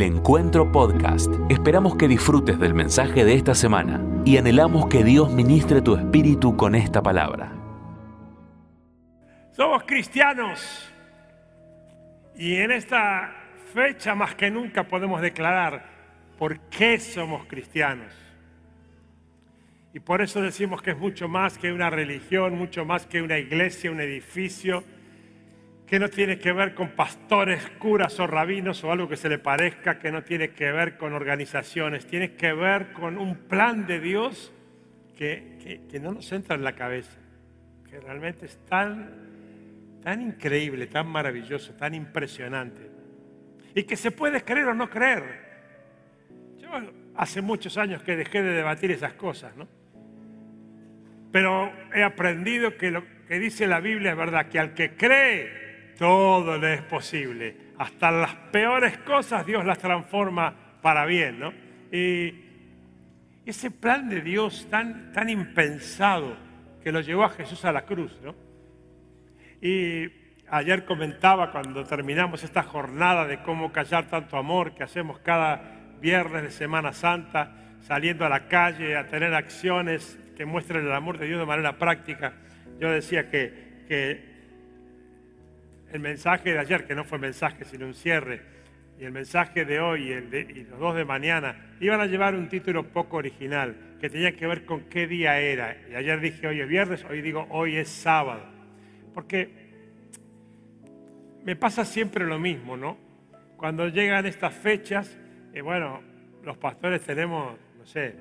El Encuentro Podcast. Esperamos que disfrutes del mensaje de esta semana y anhelamos que Dios ministre tu espíritu con esta palabra. Somos cristianos y en esta fecha más que nunca podemos declarar por qué somos cristianos. Y por eso decimos que es mucho más que una religión, mucho más que una iglesia, un edificio, que no tiene que ver con pastores, curas o rabinos o algo que se le parezca, que no tiene que ver con organizaciones, tiene que ver con un plan de Dios que, no nos entra en la cabeza, que realmente es tan, tan increíble, tan maravilloso, tan impresionante, y que se puede creer o no creer. Yo hace muchos años que dejé de debatir esas cosas, ¿no? Pero he aprendido que lo que dice la Biblia es verdad, que al que cree, todo le es posible. Hasta las peores cosas Dios las transforma para bien, ¿no? Y ese plan de Dios tan, tan impensado que lo llevó a Jesús a la cruz, ¿no? Y ayer comentaba cuando terminamos esta jornada de cómo callar tanto amor que hacemos cada viernes de Semana Santa, saliendo a la calle a tener acciones que muestren el amor de Dios de manera práctica. Yo decía que, que el mensaje de ayer, que no fue mensaje sino un cierre, y el mensaje de hoy y, los dos de mañana, iban a llevar un título poco original, que tenía que ver con qué día era. Y ayer dije hoy es viernes, hoy digo hoy es sábado. Porque me pasa siempre lo mismo, ¿no? Cuando llegan estas fechas, eh, bueno, los pastores tenemos, no sé,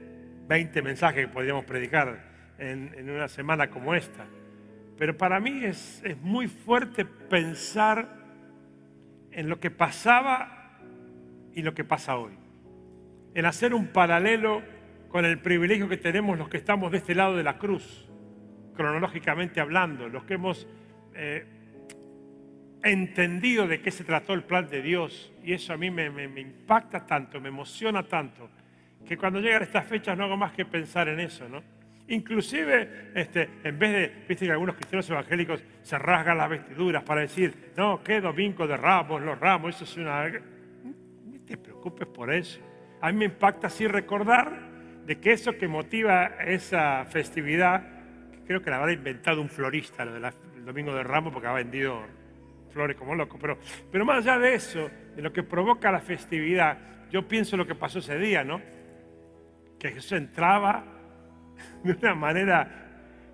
20 mensajes que podríamos predicar en una semana como esta. Pero para mí es, muy fuerte pensar en lo que pasaba y lo que pasa hoy. En hacer un paralelo con el privilegio que tenemos los que estamos de este lado de la cruz, cronológicamente hablando, los que hemos eh, entendido de qué se trató el plan de Dios. Y eso a mí me, me impacta tanto, me emociona tanto, que cuando llegan estas fechas no hago más que pensar en eso, ¿no? Inclusive, este, en vez de, viste que algunos cristianos evangélicos se rasgan las vestiduras para decir, no, qué domingo de ramos, los ramos, eso es una... No te preocupes por eso. A mí me impacta así recordar de que eso que motiva esa festividad, creo que la habrá inventado un florista, lo del domingo de ramos, porque ha vendido flores como loco, pero, pero más allá de eso, de lo que provoca la festividad, yo pienso lo que pasó ese día, ¿no? Que Jesús entraba de una manera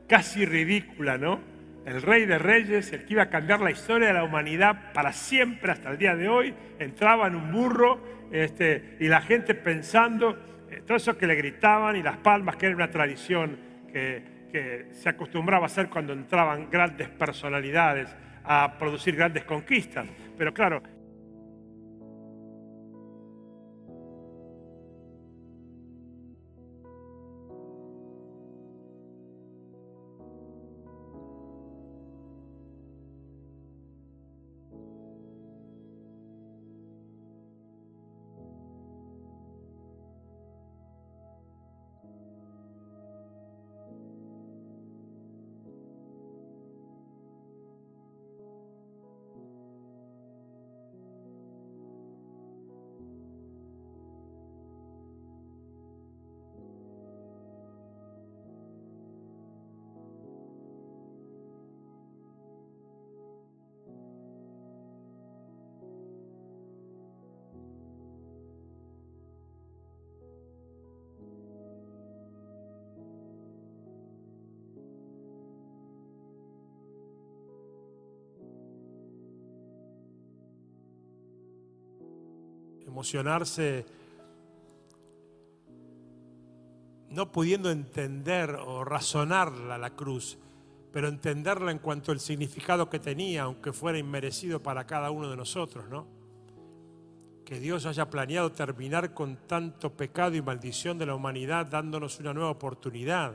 casi ridícula, ¿no? El rey de reyes, el que iba a cambiar la historia de la humanidad para siempre hasta el día de hoy, entraba en un burro este, y la gente pensando, eh, todo eso que le gritaban y las palmas, que era una tradición que, que se acostumbraba a hacer cuando entraban grandes personalidades a producir grandes conquistas. Pero claro, emocionarse no pudiendo entender o razonarla la cruz, pero entenderla en cuanto al significado que tenía, aunque fuera inmerecido para cada uno de nosotros, ¿no? Que Dios haya planeado terminar con tanto pecado y maldición de la humanidad dándonos una nueva oportunidad.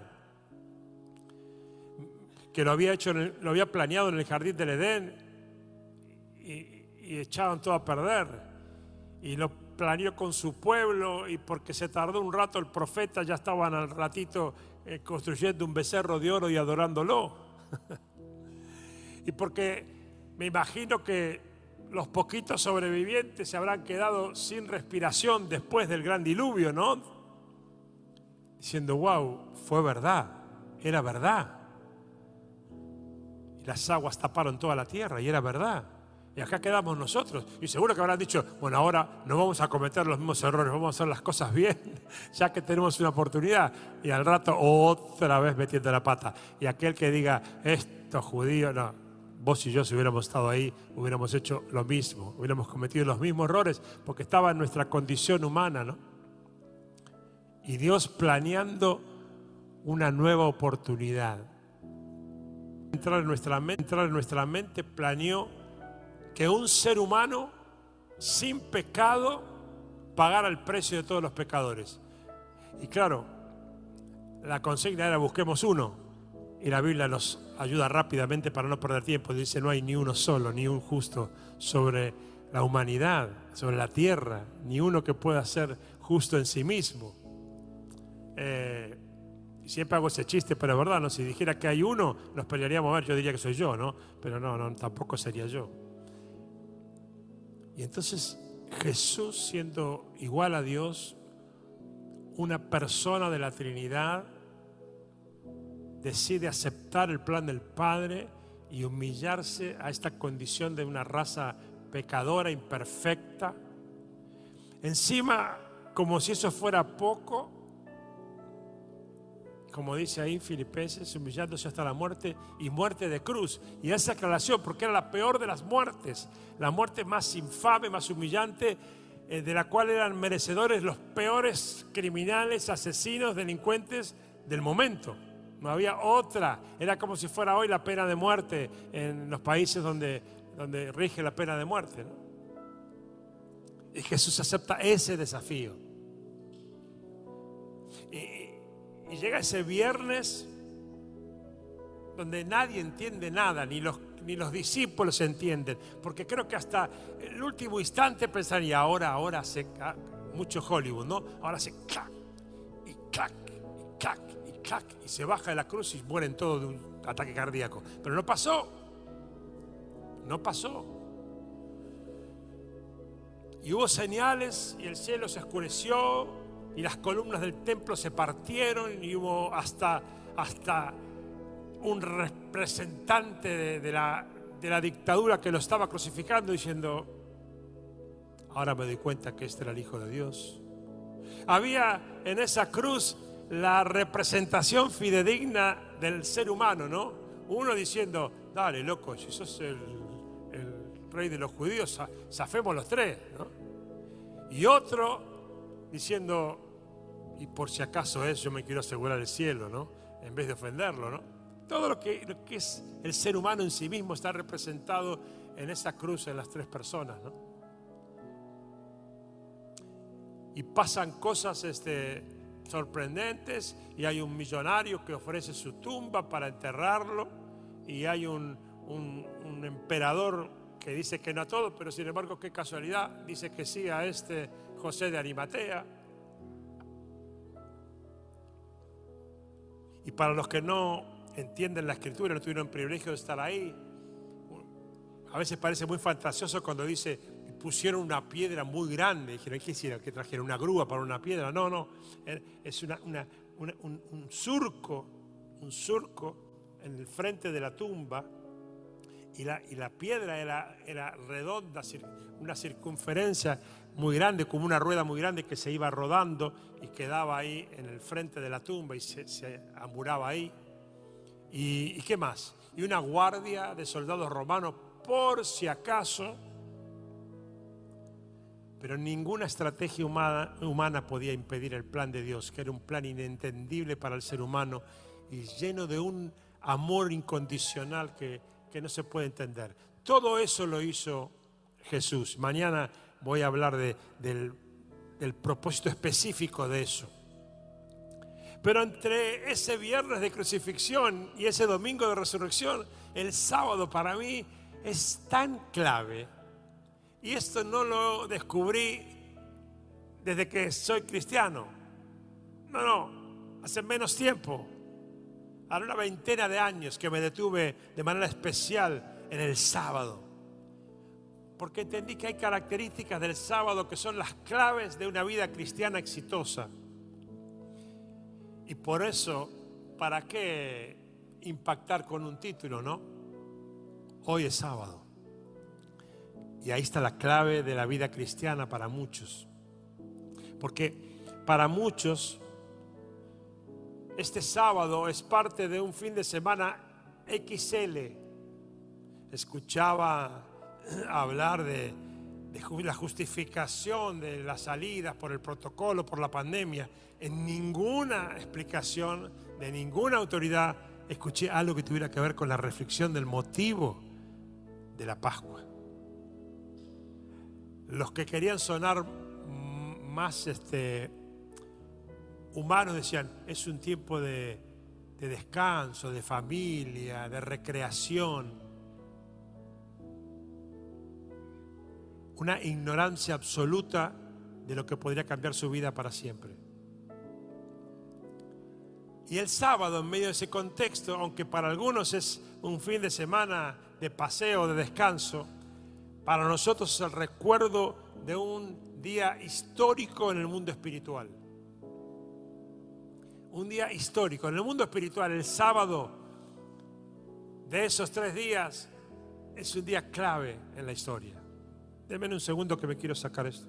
Que lo había hecho, lo había planeado en el jardín del Edén y, y echaban todo a perder y lo planeó con su pueblo y porque se tardó un rato el profeta ya estaban al ratito eh, construyendo un becerro de oro y adorándolo. y porque me imagino que los poquitos sobrevivientes se habrán quedado sin respiración después del gran diluvio, ¿no? Diciendo, wow, fue verdad, era verdad. Y las aguas taparon toda la tierra y era verdad. Y acá quedamos nosotros. Y seguro que habrán dicho, bueno, ahora no vamos a cometer los mismos errores, vamos a hacer las cosas bien, ya que tenemos una oportunidad. Y al rato otra vez metiendo la pata. Y aquel que diga, esto judío, no, vos y yo si hubiéramos estado ahí, hubiéramos hecho lo mismo, hubiéramos cometido los mismos errores, porque estaba en nuestra condición humana, ¿no? Y Dios planeando una nueva oportunidad. Entrar en nuestra entrar en nuestra mente planeó que un ser humano sin pecado pagara el precio de todos los pecadores. Y claro, la consigna era busquemos uno. Y la Biblia nos ayuda rápidamente para no perder tiempo. Dice, no hay ni uno solo, ni un justo sobre la humanidad, sobre la tierra, ni uno que pueda ser justo en sí mismo. Eh, siempre hago ese chiste, pero es verdad. Si dijera que hay uno, nos pelearíamos a ver, yo diría que soy yo, ¿no? Pero no, no, tampoco sería yo. Y entonces Jesús, siendo igual a Dios, una persona de la Trinidad, decide aceptar el plan del Padre y humillarse a esta condición de una raza pecadora, imperfecta. Encima, como si eso fuera poco, como dice ahí Filipenses, humillándose hasta la muerte y muerte de cruz. Y esa aclaración, porque era la peor de las muertes, la muerte más infame, más humillante, eh, de la cual eran merecedores los peores criminales, asesinos, delincuentes del momento. No había otra. Era como si fuera hoy la pena de muerte en los países donde, donde rige la pena de muerte. Y Jesús acepta ese desafío. Y, y llega ese viernes donde nadie entiende nada, ni los, ni los discípulos entienden, porque creo que hasta el último instante pensaría, ahora, ahora se, mucho Hollywood, ¿no? Ahora se clac, y clac, y clac, y clac, y se baja de la cruz y mueren todos de un ataque cardíaco. Pero no pasó, no pasó. Y hubo señales y el cielo se oscureció y las columnas del templo se partieron y hubo hasta, hasta un representante de, la, de la dictadura que lo estaba crucificando diciendo, ahora me doy cuenta que este era el Hijo de Dios. Había en esa cruz la representación fidedigna del ser humano, ¿no? Uno diciendo, dale, loco, si sos el, el rey de los judíos, zafemos los tres, ¿no? Y otro diciendo, y por si acaso es, yo me quiero asegurar el cielo, ¿no? En vez de ofenderlo, ¿no? Todo lo que, lo que es el ser humano en sí mismo está representado en esa cruz en las tres personas, ¿no? Y pasan cosas este, sorprendentes y hay un millonario que ofrece su tumba para enterrarlo y hay un, un emperador que dice que no a todo, pero sin embargo qué casualidad, dice que sí a este José de Arimatea. Y para los que no entienden la escritura, no tuvieron el privilegio de estar ahí, a veces parece muy fantasioso cuando dice, pusieron una piedra muy grande. Dijeron, ¿qué hicieron? ¿Que trajeron una grúa para una piedra? No, no, es una, un, un surco, un surco en el frente de la tumba y la, y la piedra era, era, redonda, una circunferencia muy grande, como una rueda muy grande que se iba rodando y quedaba ahí en el frente de la tumba y se, se amuraba ahí. Y, ¿Y qué más? Y una guardia de soldados romanos por si acaso, pero ninguna estrategia humana, humana podía impedir el plan de Dios, que era un plan inentendible para el ser humano y lleno de un amor incondicional que, que no se puede entender. Todo eso lo hizo Jesús. Mañana voy a hablar del, del propósito específico de eso. Pero entre ese viernes de crucifixión y ese domingo de resurrección, el sábado para mí es tan clave. Y esto no lo descubrí desde que soy cristiano. No, no, hace menos tiempo. Hace una veintena de años que me detuve de manera especial en el sábado porque entendí que hay características del sábado que son las claves de una vida cristiana exitosa. Y por eso, ¿para qué impactar con un título, no? Hoy es sábado. Y ahí está la clave de la vida cristiana para muchos. Porque para muchos este sábado es parte de un fin de semana XL. Escuchaba hablar de, la justificación de las salidas por el protocolo, por la pandemia. En ninguna explicación de ninguna autoridad escuché algo que tuviera que ver con la reflexión del motivo de la Pascua. Los que querían sonar más este, humanos decían, es un tiempo de, descanso, de familia, de recreación. Una ignorancia absoluta de lo que podría cambiar su vida para siempre. Y el sábado, en medio de ese contexto, aunque para algunos es un fin de semana de paseo, de descanso, para nosotros es el recuerdo de un día histórico en el mundo espiritual un día histórico. En el mundo espiritual, el sábado de esos tres días es un día clave en la historia. Denme un segundo que me quiero sacar esto.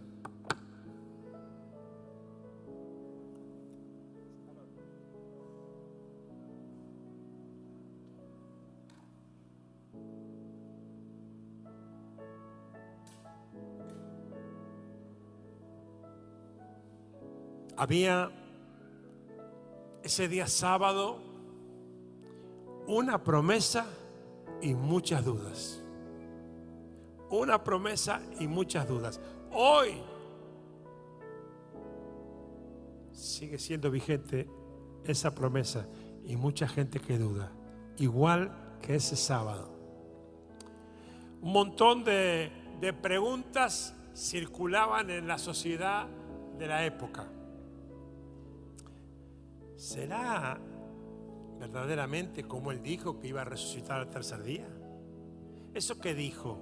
Había ese día sábado una promesa y muchas dudas. Una promesa y muchas dudas. Hoy sigue siendo vigente esa promesa y mucha gente que duda, igual que ese sábado. Un montón de, de preguntas circulaban en la sociedad de la época. ¿Será verdaderamente como él dijo que iba a resucitar al tercer día? ¿Eso que dijo?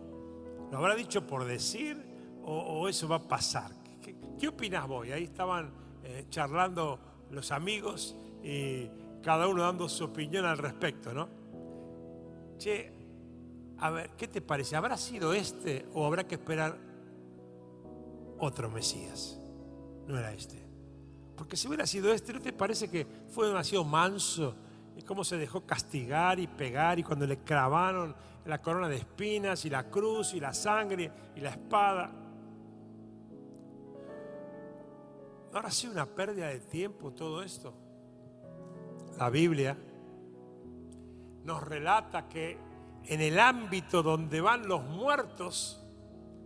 ¿Lo habrá dicho por decir o, eso va a pasar? ¿Qué, opinas vos? Ahí estaban eh, charlando los amigos y cada uno dando su opinión al respecto, ¿no? Che, a ver, ¿qué te parece? ¿Habrá sido este o habrá que esperar otro Mesías? No era este. Porque si hubiera sido este, ¿no te parece que fue demasiado manso? Y cómo se dejó castigar y pegar y cuando le clavaron la corona de espinas y la cruz y la sangre y la espada. ¿No habrá sido una pérdida de tiempo todo esto? La Biblia nos relata que en el ámbito donde van los muertos,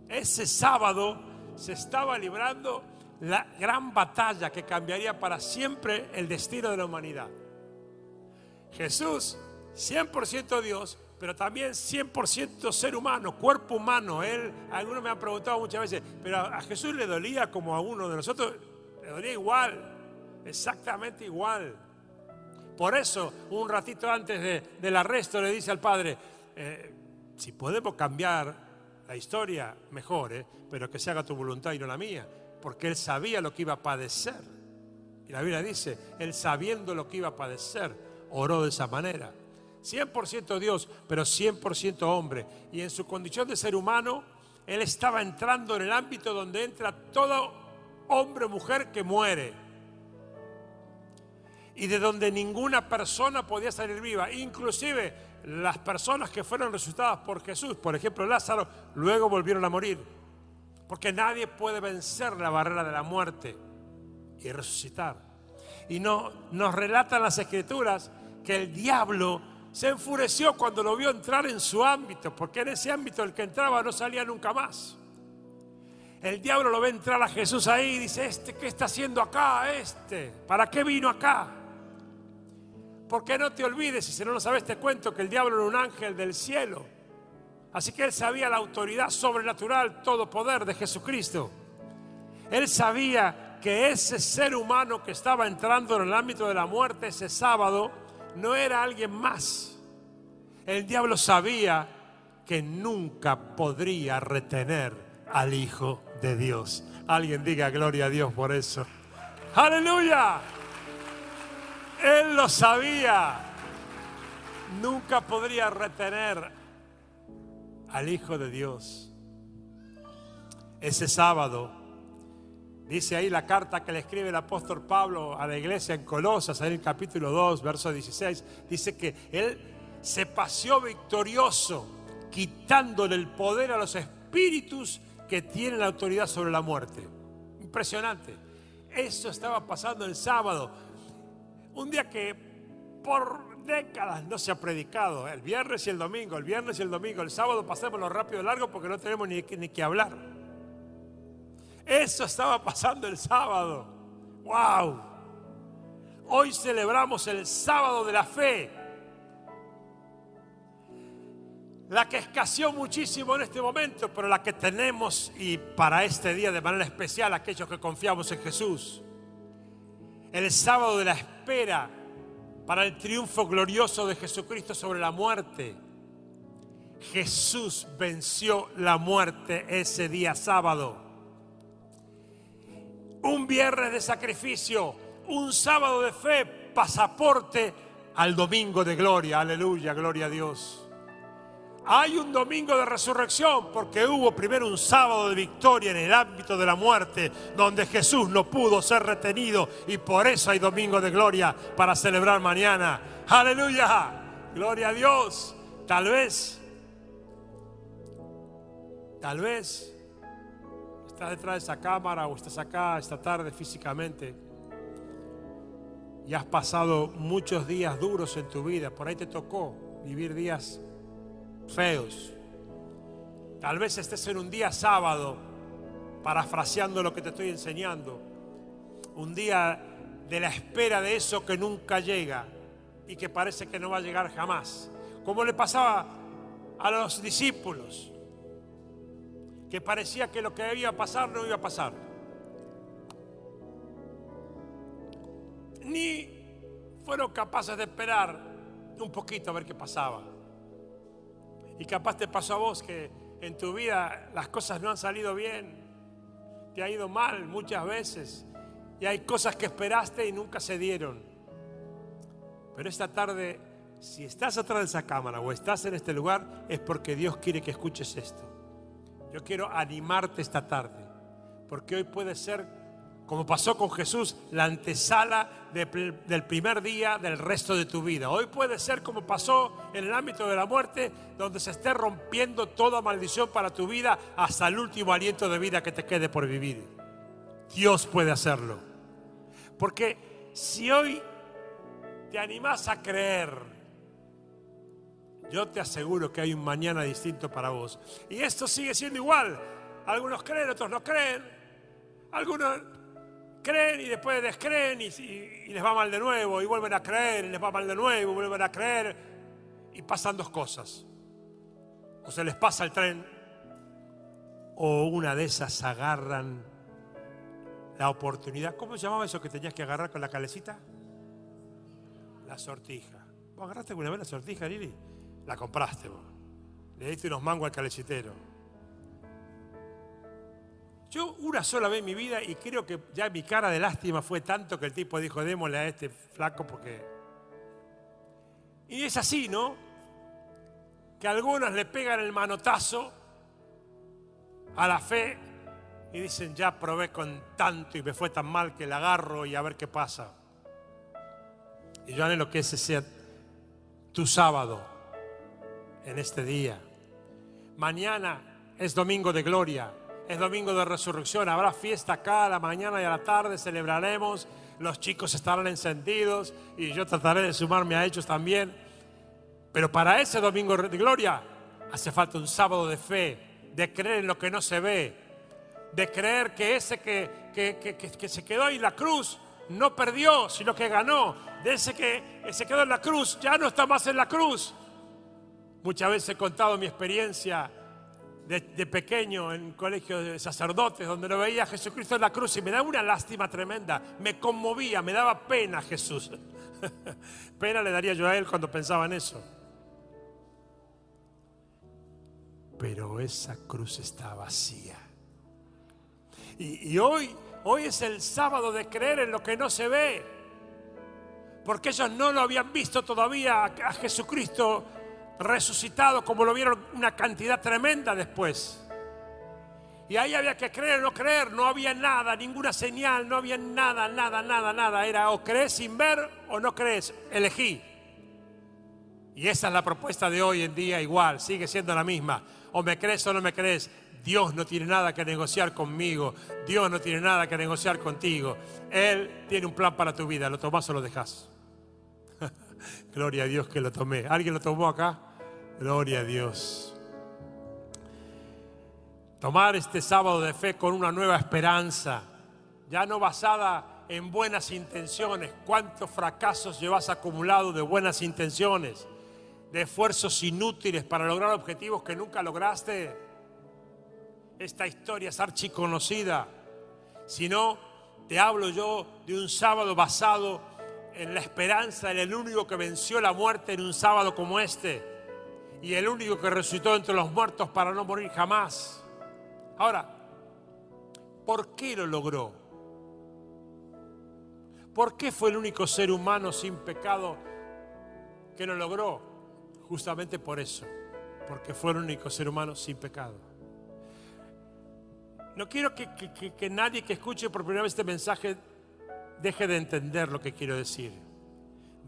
ese sábado se estaba librando la gran batalla que cambiaría para siempre el destino de la humanidad. Jesús, 100% Dios, pero también 100% ser humano, cuerpo humano. Él, algunos me han preguntado muchas veces, pero a Jesús le dolía como a uno de nosotros, le dolía igual, exactamente igual. Por eso, un ratito antes del arresto le dice al padre, eh, si podemos cambiar la historia, mejor, eh, pero que se haga tu voluntad y no la mía porque él sabía lo que iba a padecer. Y la Biblia dice, él sabiendo lo que iba a padecer, oró de esa manera. 100% Dios, pero 100% hombre. Y en su condición de ser humano, él estaba entrando en el ámbito donde entra todo hombre o mujer que muere. Y de donde ninguna persona podía salir viva. Inclusive las personas que fueron resucitadas por Jesús, por ejemplo Lázaro, luego volvieron a morir. Porque nadie puede vencer la barrera de la muerte y resucitar. Y no, nos relatan las escrituras que el diablo se enfureció cuando lo vio entrar en su ámbito, porque en ese ámbito el que entraba no salía nunca más. El diablo lo ve entrar a Jesús ahí y dice, este, ¿qué está haciendo acá? Este, ¿para qué vino acá? Porque no te olvides, y si no lo sabes te cuento, que el diablo era un ángel del cielo Así que él sabía la autoridad sobrenatural, todo poder de Jesucristo. Él sabía que ese ser humano que estaba entrando en el ámbito de la muerte ese sábado no era alguien más. El diablo sabía que nunca podría retener al Hijo de Dios. Alguien diga gloria a Dios por eso. Aleluya. Él lo sabía. Nunca podría retener al Hijo de Dios. Ese sábado, dice ahí la carta que le escribe el apóstol Pablo a la iglesia en Colosas, en el capítulo 2, verso 16, dice que él se paseó victorioso, quitándole el poder a los espíritus que tienen la autoridad sobre la muerte. Impresionante. Eso estaba pasando el sábado. Un día que por décadas no se ha predicado. El viernes y el domingo, el viernes y el domingo. El sábado pasemos lo rápido y largo porque no tenemos ni, ni que hablar. Eso estaba pasando el sábado. ¡Wow! Hoy celebramos el sábado de la fe. La que escaseó muchísimo en este momento, pero la que tenemos y para este día de manera especial aquellos que confiamos en Jesús. El sábado de la espera para el triunfo glorioso de Jesucristo sobre la muerte. Jesús venció la muerte ese día sábado. Un viernes de sacrificio, un sábado de fe, pasaporte al domingo de gloria. Aleluya, gloria a Dios. Hay un domingo de resurrección porque hubo primero un sábado de victoria en el ámbito de la muerte donde Jesús no pudo ser retenido y por eso hay domingo de gloria para celebrar mañana. Aleluya, gloria a Dios. Tal vez, tal vez estás detrás de esa cámara o estás acá esta tarde físicamente y has pasado muchos días duros en tu vida. Por ahí te tocó vivir días feos. Tal vez estés en un día sábado, parafraseando lo que te estoy enseñando. Un día de la espera de eso que nunca llega y que parece que no va a llegar jamás. Como le pasaba a los discípulos, que parecía que lo que iba a pasar no iba a pasar. Ni fueron capaces de esperar un poquito a ver qué pasaba. Y capaz te pasó a vos que en tu vida las cosas no han salido bien, te ha ido mal muchas veces y hay cosas que esperaste y nunca se dieron. Pero esta tarde, si estás atrás de esa cámara o estás en este lugar, es porque Dios quiere que escuches esto. Yo quiero animarte esta tarde, porque hoy puede ser como pasó con Jesús, la antesala del primer día del resto de tu vida. Hoy puede ser como pasó en el ámbito de la muerte, donde se esté rompiendo toda maldición para tu vida hasta el último aliento de vida que te quede por vivir. Dios puede hacerlo. Porque si hoy te animas a creer, yo te aseguro que hay un mañana distinto para vos. Y esto sigue siendo igual. Algunos creen, otros no creen. Algunos creen y después descreen y, les va mal de nuevo y vuelven a creer y les va mal de nuevo y vuelven a creer y pasan dos cosas. O se les pasa el tren o una de esas agarran la oportunidad. ¿Cómo se llamaba eso que tenías que agarrar con la calecita? La sortija. ¿Vos agarraste alguna vez la sortija, Lili? La compraste. Le diste unos mangos al calecitero. Yo una sola vez en mi vida, y creo que ya mi cara de lástima fue tanto que el tipo dijo, démosle a este flaco porque... Y es así, ¿no? Que algunos le pegan el manotazo a la fe y dicen, ya probé con tanto y me fue tan mal que la agarro y a ver qué pasa. Y yo anhelo que ese sea tu sábado en este día. Mañana es domingo de gloria es domingo de resurrección, habrá fiesta acá a la mañana y a la tarde, celebraremos, los chicos estarán encendidos y yo trataré de sumarme a ellos también. Pero para ese domingo de gloria hace falta un sábado de fe, de creer en lo que no se ve, de creer que ese que, que, se quedó en la cruz no perdió, sino que ganó, de ese que se quedó en la cruz ya no está más en la cruz. Muchas veces he contado mi experiencia de, pequeño en colegio de sacerdotes, donde lo veía a Jesucristo en la cruz y me daba una lástima tremenda, me conmovía, me daba pena Jesús. pena le daría yo a él cuando pensaba en eso. pero esa cruz está vacía. Y, hoy, hoy es el sábado de creer en lo que no se ve. Porque ellos no lo habían visto todavía a Jesucristo resucitado como lo vieron una cantidad tremenda después. Y ahí había que creer o no creer, no había nada, ninguna señal, no había nada, nada, nada, nada. Era o crees sin ver o no crees, elegí. Y esa es la propuesta de hoy en día igual, sigue siendo la misma. O me crees o no me crees. Dios no tiene nada que negociar conmigo. Dios no tiene nada que negociar contigo. Él tiene un plan para tu vida. ¿Lo tomás o lo dejas? Gloria a Dios que lo tomé. ¿Alguien lo tomó acá? Gloria a Dios tomar este sábado de fe con una nueva esperanza, ya no basada en buenas intenciones. ¿Cuántos fracasos llevas acumulado de buenas intenciones, de esfuerzos inútiles para lograr objetivos que nunca lograste? Esta historia es archiconocida. Si no, te hablo yo de un sábado basado en la esperanza en el único que venció la muerte en un sábado como este y el único que resucitó entre los muertos para no morir jamás. Ahora, ¿por qué lo logró? ¿Por qué fue el único ser humano sin pecado que lo logró? Justamente por eso, porque fue el único ser humano sin pecado. No quiero que, que, nadie que escuche por primera vez este mensaje deje de entender lo que quiero decir.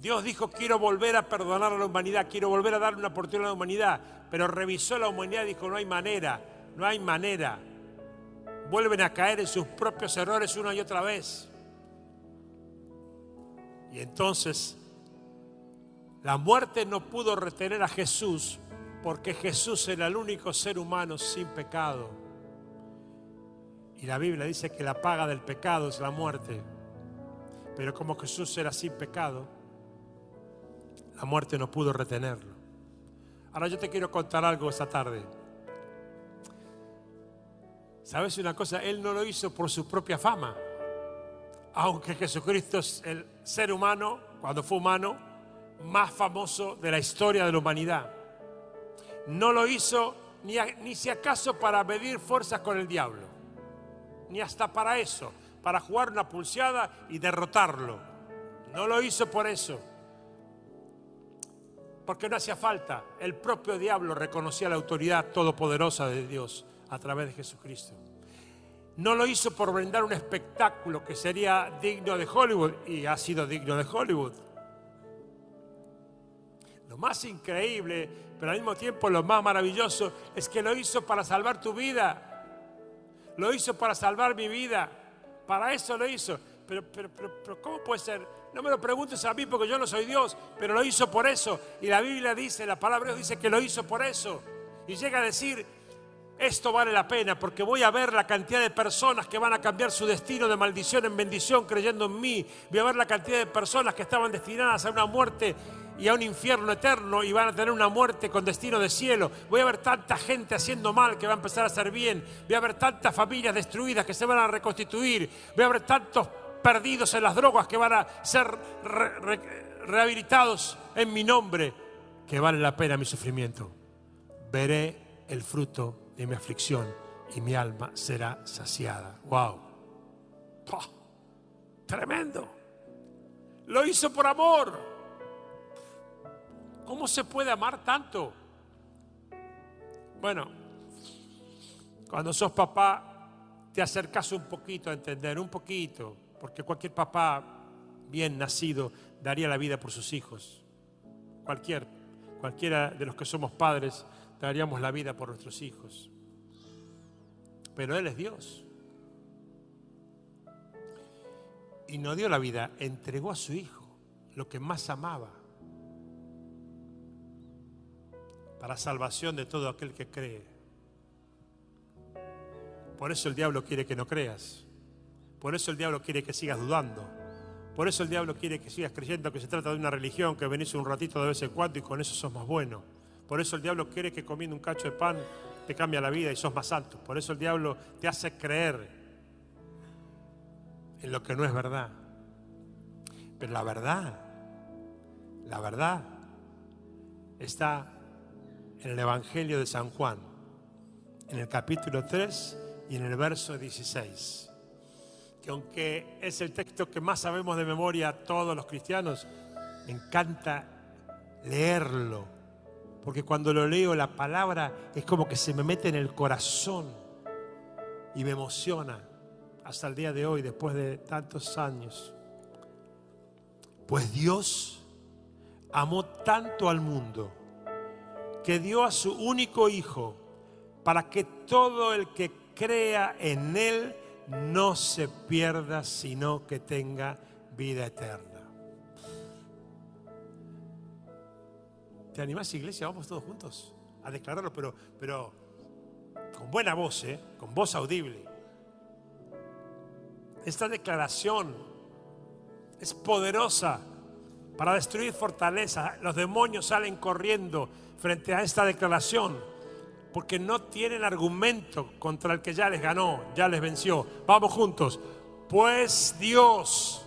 Dios dijo, quiero volver a perdonar a la humanidad, quiero volver a darle una oportunidad a la humanidad, pero revisó la humanidad y dijo, no hay manera no hay manera. Vuelven a caer en sus propios errores una y otra vez. Y entonces la muerte no pudo retener a Jesús porque Jesús era el único ser humano sin pecado. Y la Biblia dice que la paga del pecado es la muerte. Pero como Jesús era sin pecado, la muerte no pudo retenerlo. Ahora yo te quiero contar algo esta tarde. ¿Sabes una cosa? Él no lo hizo por su propia fama. Aunque Jesucristo es el ser humano, cuando fue humano, más famoso de la historia de la humanidad. No lo hizo ni, ni si acaso para medir fuerzas con el diablo, ni hasta para eso, para jugar una pulseada y derrotarlo. No lo hizo por eso, porque no hacía falta. El propio diablo reconocía la autoridad todopoderosa de Dios a través de Jesucristo. No lo hizo por brindar un espectáculo que sería digno de Hollywood y ha sido digno de Hollywood. Lo más increíble, pero al mismo tiempo lo más maravilloso, es que lo hizo para salvar tu vida. Lo hizo para salvar mi vida. Para eso lo hizo. Pero, pero, pero, ¿cómo puede ser? No me lo preguntes a mí porque yo no soy Dios, pero lo hizo por eso. Y la Biblia dice, la palabra Dios dice que lo hizo por eso. Y llega a decir, esto vale la pena porque voy a ver la cantidad de personas que van a cambiar su destino de maldición en bendición creyendo en mí. Voy a ver la cantidad de personas que estaban destinadas a una muerte y a un infierno eterno y van a tener una muerte con destino de cielo. Voy a ver tanta gente haciendo mal que va a empezar a hacer bien. Voy a ver tantas familias destruidas que se van a reconstituir. Voy a ver tantos perdidos en las drogas que van a ser rehabilitados en mi nombre. Que vale la pena mi sufrimiento. Veré el fruto de mi aflicción y mi alma será saciada. ¡Wow! Tremendo. Lo hizo por amor. ¿Cómo se puede amar tanto? Bueno, cuando sos papá, te acercas un poquito a entender, un poquito, porque cualquier papá bien nacido daría la vida por sus hijos. Cualquier, cualquiera de los que somos padres daríamos la vida por nuestros hijos. Pero Él es Dios. Y no dio la vida, entregó a su Hijo, lo que más amaba, para salvación de todo aquel que cree. Por eso el diablo quiere que no creas. Por eso el diablo quiere que sigas dudando. Por eso el diablo quiere que sigas creyendo que se trata de una religión, que venís un ratito de vez en cuando y con eso sos más bueno. Por eso el diablo quiere que comiendo un cacho de pan te cambia la vida y sos más alto. Por eso el diablo te hace creer en lo que no es verdad. Pero la verdad, la verdad está en el Evangelio de San Juan, en el capítulo 3 y en el verso 16. Que aunque es el texto que más sabemos de memoria todos los cristianos, encanta leerlo. Porque cuando lo leo la palabra es como que se me mete en el corazón y me emociona hasta el día de hoy, después de tantos años. Pues Dios amó tanto al mundo que dio a su único Hijo para que todo el que crea en Él no se pierda, sino que tenga vida eterna. ¿Te animás, iglesia? Vamos todos juntos a declararlo, pero, pero con buena voz, ¿eh? con voz audible. Esta declaración es poderosa para destruir fortaleza. Los demonios salen corriendo frente a esta declaración porque no tienen argumento contra el que ya les ganó, ya les venció. Vamos juntos. Pues Dios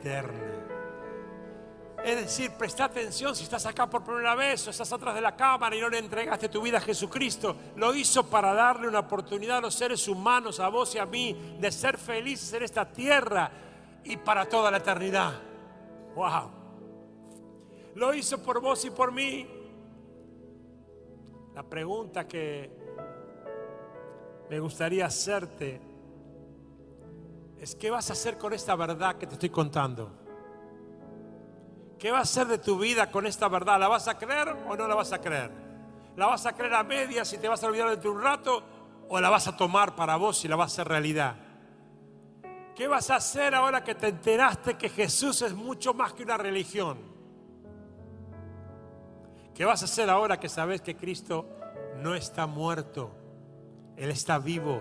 eterna. Es decir, presta atención si estás acá por primera vez o estás atrás de la cámara y no le entregaste tu vida a Jesucristo. Lo hizo para darle una oportunidad a los seres humanos, a vos y a mí, de ser felices en esta tierra y para toda la eternidad. ¡Wow! Lo hizo por vos y por mí. La pregunta que me gustaría hacerte es, ¿qué vas a hacer con esta verdad que te estoy contando? ¿Qué va a hacer de tu vida con esta verdad? ¿La vas a creer o no la vas a creer? ¿La vas a creer a medias y te vas a olvidar dentro de un rato? ¿O la vas a tomar para vos y la vas a hacer realidad? ¿Qué vas a hacer ahora que te enteraste que Jesús es mucho más que una religión? ¿Qué vas a hacer ahora que sabes que Cristo no está muerto? Él está vivo.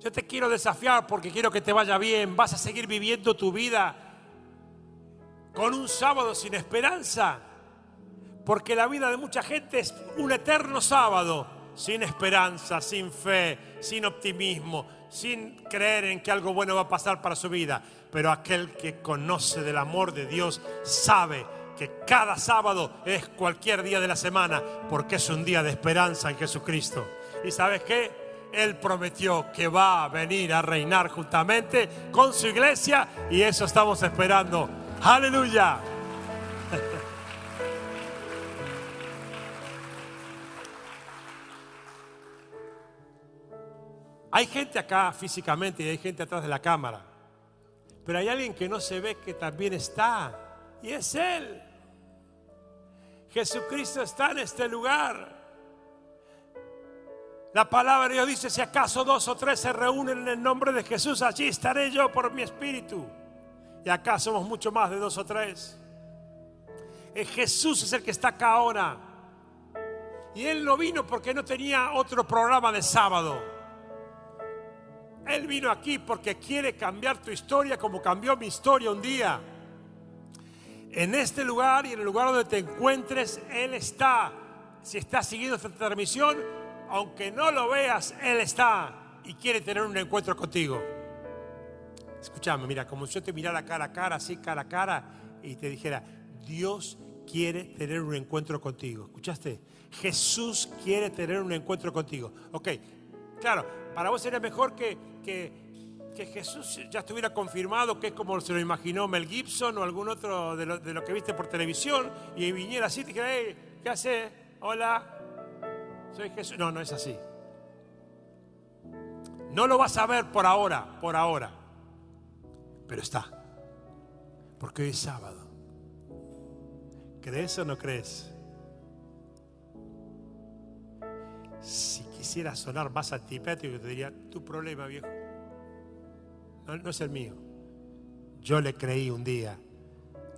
Yo te quiero desafiar porque quiero que te vaya bien. Vas a seguir viviendo tu vida con un sábado sin esperanza, porque la vida de mucha gente es un eterno sábado sin esperanza, sin fe, sin optimismo, sin creer en que algo bueno va a pasar para su vida. Pero aquel que conoce del amor de Dios sabe que cada sábado es cualquier día de la semana, porque es un día de esperanza en Jesucristo. ¿Y sabes qué? Él prometió que va a venir a reinar juntamente con su iglesia y eso estamos esperando Aleluya. Hay gente acá físicamente y hay gente atrás de la cámara. Pero hay alguien que no se ve que también está. Y es Él. Jesucristo está en este lugar. La palabra de Dios dice, si acaso dos o tres se reúnen en el nombre de Jesús, allí estaré yo por mi espíritu. Y acá somos mucho más de dos o tres. Jesús es el que está acá ahora. Y Él no vino porque no tenía otro programa de sábado. Él vino aquí porque quiere cambiar tu historia como cambió mi historia un día. En este lugar y en el lugar donde te encuentres, Él está. Si estás siguiendo esta transmisión, aunque no lo veas, Él está y quiere tener un encuentro contigo. Escúchame, mira, como yo te mirara cara a cara, así cara a cara, y te dijera, Dios quiere tener un encuentro contigo. ¿Escuchaste? Jesús quiere tener un encuentro contigo. Ok, claro, para vos sería mejor que, que, Jesús ya estuviera confirmado, que es como se lo imaginó Mel Gibson o algún otro de lo, que viste por televisión, y viniera así y te dijera, ¿qué hace? Hola, soy Jesús. No, no es así. No lo vas a ver por ahora, por ahora pero está. Porque hoy es sábado. ¿Crees o no crees? Si quisiera sonar más antipático, te diría, tu problema, viejo. No, no es el mío. Yo le creí un día.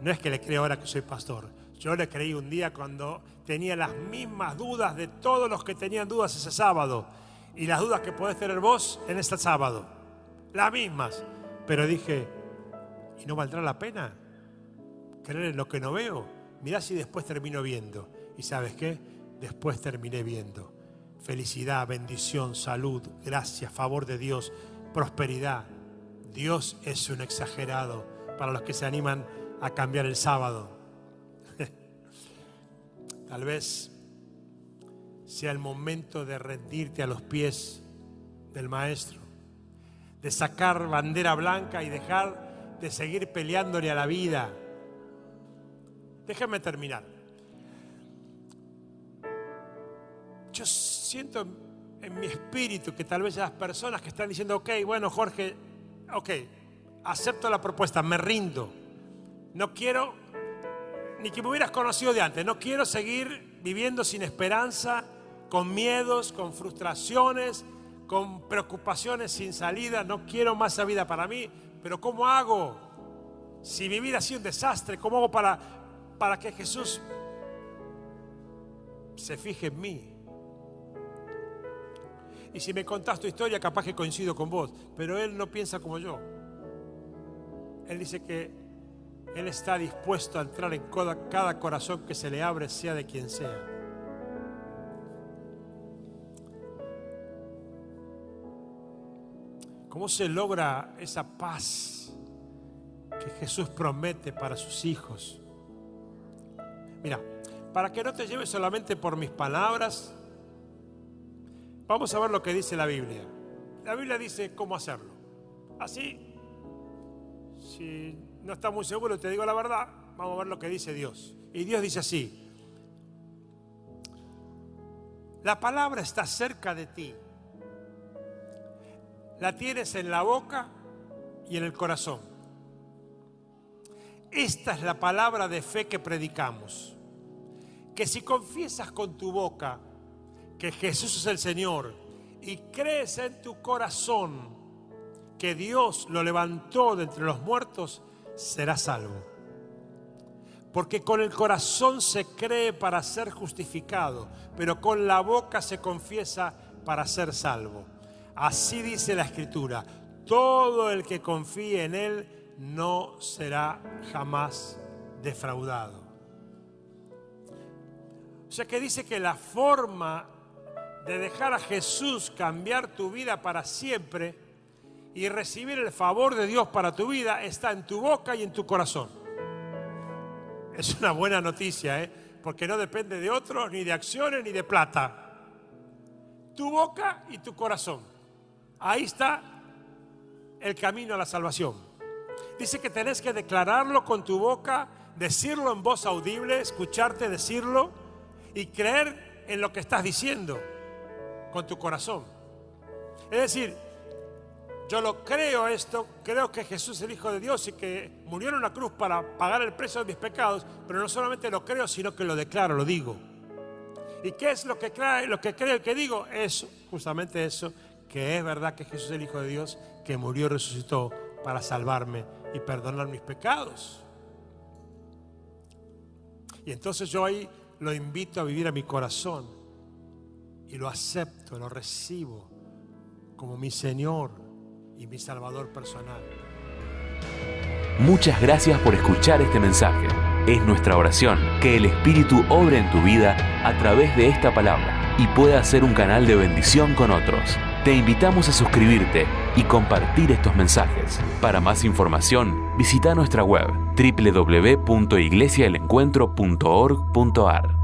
No es que le creo ahora que soy pastor. Yo le creí un día cuando tenía las mismas dudas de todos los que tenían dudas ese sábado. Y las dudas que podés tener vos en este sábado. Las mismas. Pero dije, ¿Y no valdrá la pena creer en lo que no veo? Mirá si después termino viendo. ¿Y sabes qué? Después terminé viendo. Felicidad, bendición, salud, gracia, favor de Dios prosperidad. Dios es un exagerado para los que se animan a cambiar el sábado. Tal vez sea el momento de rendirte a los pies del Maestro, de sacar bandera blanca y dejar de seguir peleándole a la vida. Déjame terminar. Yo siento en mi espíritu que tal vez las personas que están diciendo, ok, bueno Jorge, ok, acepto la propuesta, me rindo. No quiero, ni que me hubieras conocido de antes, no quiero seguir viviendo sin esperanza, con miedos, con frustraciones, con preocupaciones sin salida, no quiero más esa vida para mí, pero ¿cómo hago? Si mi vida ha sido un desastre, ¿cómo hago para, para que Jesús se fije en mí? Y si me contás tu historia, capaz que coincido con vos, pero Él no piensa como yo. Él dice que Él está dispuesto a entrar en cada, corazón que se le abre, sea de quien sea. ¿Cómo se logra esa paz que Jesús promete para sus hijos? Mira, para que no te lleves solamente por mis palabras, vamos a ver lo que dice la Biblia. La Biblia dice cómo hacerlo. Así si no estás muy seguro, te digo la verdad, vamos a ver lo que dice Dios. Y Dios dice así, la palabra está cerca de ti. La tienes en la boca y en el corazón. Esta es la palabra de fe que predicamos. Que si confiesas con tu boca que Jesús es el Señor y crees en tu corazón que Dios lo levantó de entre los muertos, será salvo. Porque con el corazón se cree para ser justificado, pero con la boca se confiesa para ser salvo. Así dice la Escritura, todo el que confíe en Él no será jamás defraudado. O sea que dice que la forma de dejar a Jesús cambiar tu vida para siempre y recibir el favor de Dios para tu vida está en tu boca y en tu corazón. Es una buena noticia, ¿eh? porque no depende de otros, ni de acciones, ni de plata. Tu boca y tu corazón. Ahí está el camino a la salvación. Dice que tenés que declararlo con tu boca, decirlo en voz audible, escucharte decirlo y creer en lo que estás diciendo con tu corazón. Es decir, yo lo creo esto, creo que Jesús es el Hijo de Dios y que murió en una cruz para pagar el precio de mis pecados, pero no solamente lo creo, sino que lo declaro, lo digo. ¿Y qué es lo que lo que creo y que digo? Es justamente eso, que es verdad que Jesús es el Hijo de Dios, que murió y resucitó para salvarme y perdonar mis pecados. Y entonces yo ahí lo invito a vivir a mi corazón y lo acepto, lo recibo como mi Señor y mi Salvador personal. Muchas gracias por escuchar este mensaje. Es nuestra oración que el Espíritu obre en tu vida a través de esta palabra y pueda ser un canal de bendición con otros. Te invitamos a suscribirte y compartir estos mensajes. Para más información, visita nuestra web www.iglesiaelencuentro.org.ar.